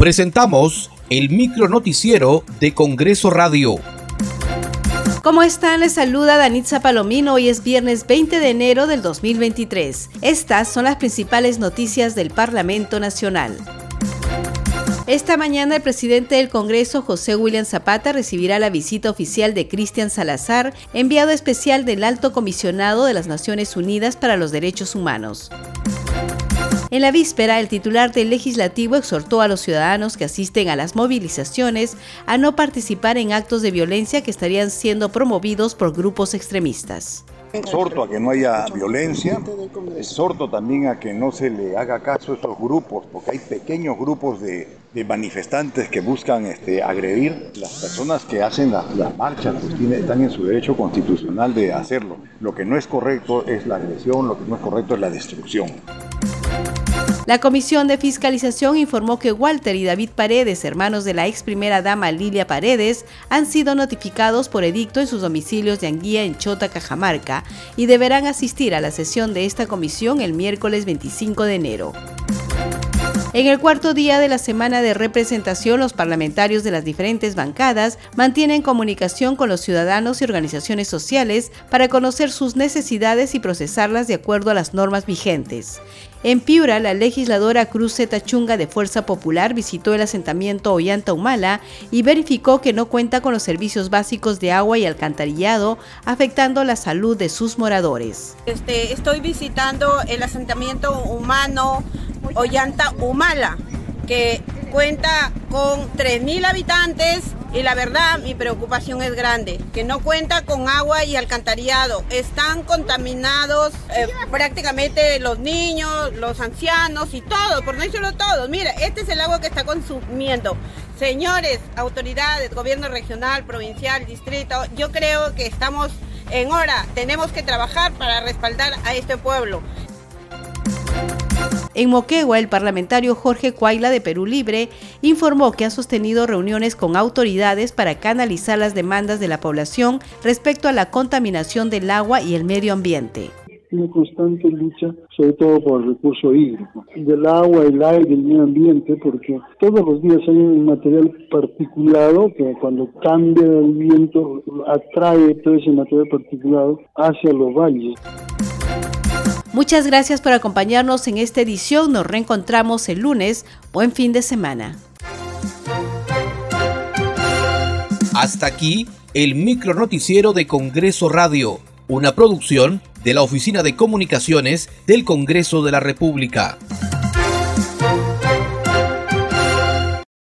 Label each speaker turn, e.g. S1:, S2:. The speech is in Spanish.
S1: Presentamos el micro noticiero de Congreso Radio.
S2: ¿Cómo están? Les saluda Danitza Palomino. Hoy es viernes 20 de enero del 2023. Estas son las principales noticias del Parlamento Nacional. Esta mañana el presidente del Congreso, José William Zapata, recibirá la visita oficial de Cristian Salazar, enviado especial del Alto Comisionado de las Naciones Unidas para los Derechos Humanos. En la víspera, el titular del legislativo exhortó a los ciudadanos que asisten a las movilizaciones a no participar en actos de violencia que estarían siendo promovidos por grupos extremistas.
S3: Exhorto a que no haya violencia, exhorto también a que no se le haga caso a estos grupos, porque hay pequeños grupos de, manifestantes que buscan este, agredir las personas que hacen las, marchas, pues están en su derecho constitucional de hacerlo. Lo que no es correcto es la agresión, lo que no es correcto es la destrucción.
S2: La Comisión de Fiscalización informó que Walter y David Paredes, hermanos de la ex primera dama Lilia Paredes, han sido notificados por edicto en sus domicilios de Anguía en Chota, Cajamarca, y deberán asistir a la sesión de esta comisión el miércoles 25 de enero. En el cuarto día de la semana de representación, los parlamentarios de las diferentes bancadas mantienen comunicación con los ciudadanos y organizaciones sociales para conocer sus necesidades y procesarlas de acuerdo a las normas vigentes. En Piura, la legisladora Cruz Tachunga de Fuerza Popular visitó el asentamiento Ollanta Humala y verificó que no cuenta con los servicios básicos de agua y alcantarillado, afectando la salud de sus moradores.
S4: Este, estoy visitando el asentamiento humano Ollanta Humala, que cuenta con 3.000 habitantes y la verdad mi preocupación es grande, que no cuenta con agua y alcantarillado. Están contaminados eh, prácticamente los niños, los ancianos y todos, por no decirlo todos. Mira, este es el agua que está consumiendo. Señores, autoridades, gobierno regional, provincial, distrito, yo creo que estamos en hora, tenemos que trabajar para respaldar a este pueblo.
S2: En Moquegua, el parlamentario Jorge Cuaila de Perú Libre informó que ha sostenido reuniones con autoridades para canalizar las demandas de la población respecto a la contaminación del agua y el medio ambiente
S5: una constante lucha, sobre todo por el recurso hídrico, del agua, el aire, el medio ambiente, porque todos los días hay un material particulado que cuando cambia el viento atrae todo ese material particulado hacia los valles.
S2: Muchas gracias por acompañarnos en esta edición. Nos reencontramos el lunes. Buen fin de semana.
S1: Hasta aquí el micro noticiero de Congreso Radio, una producción de la Oficina de Comunicaciones del Congreso de la República.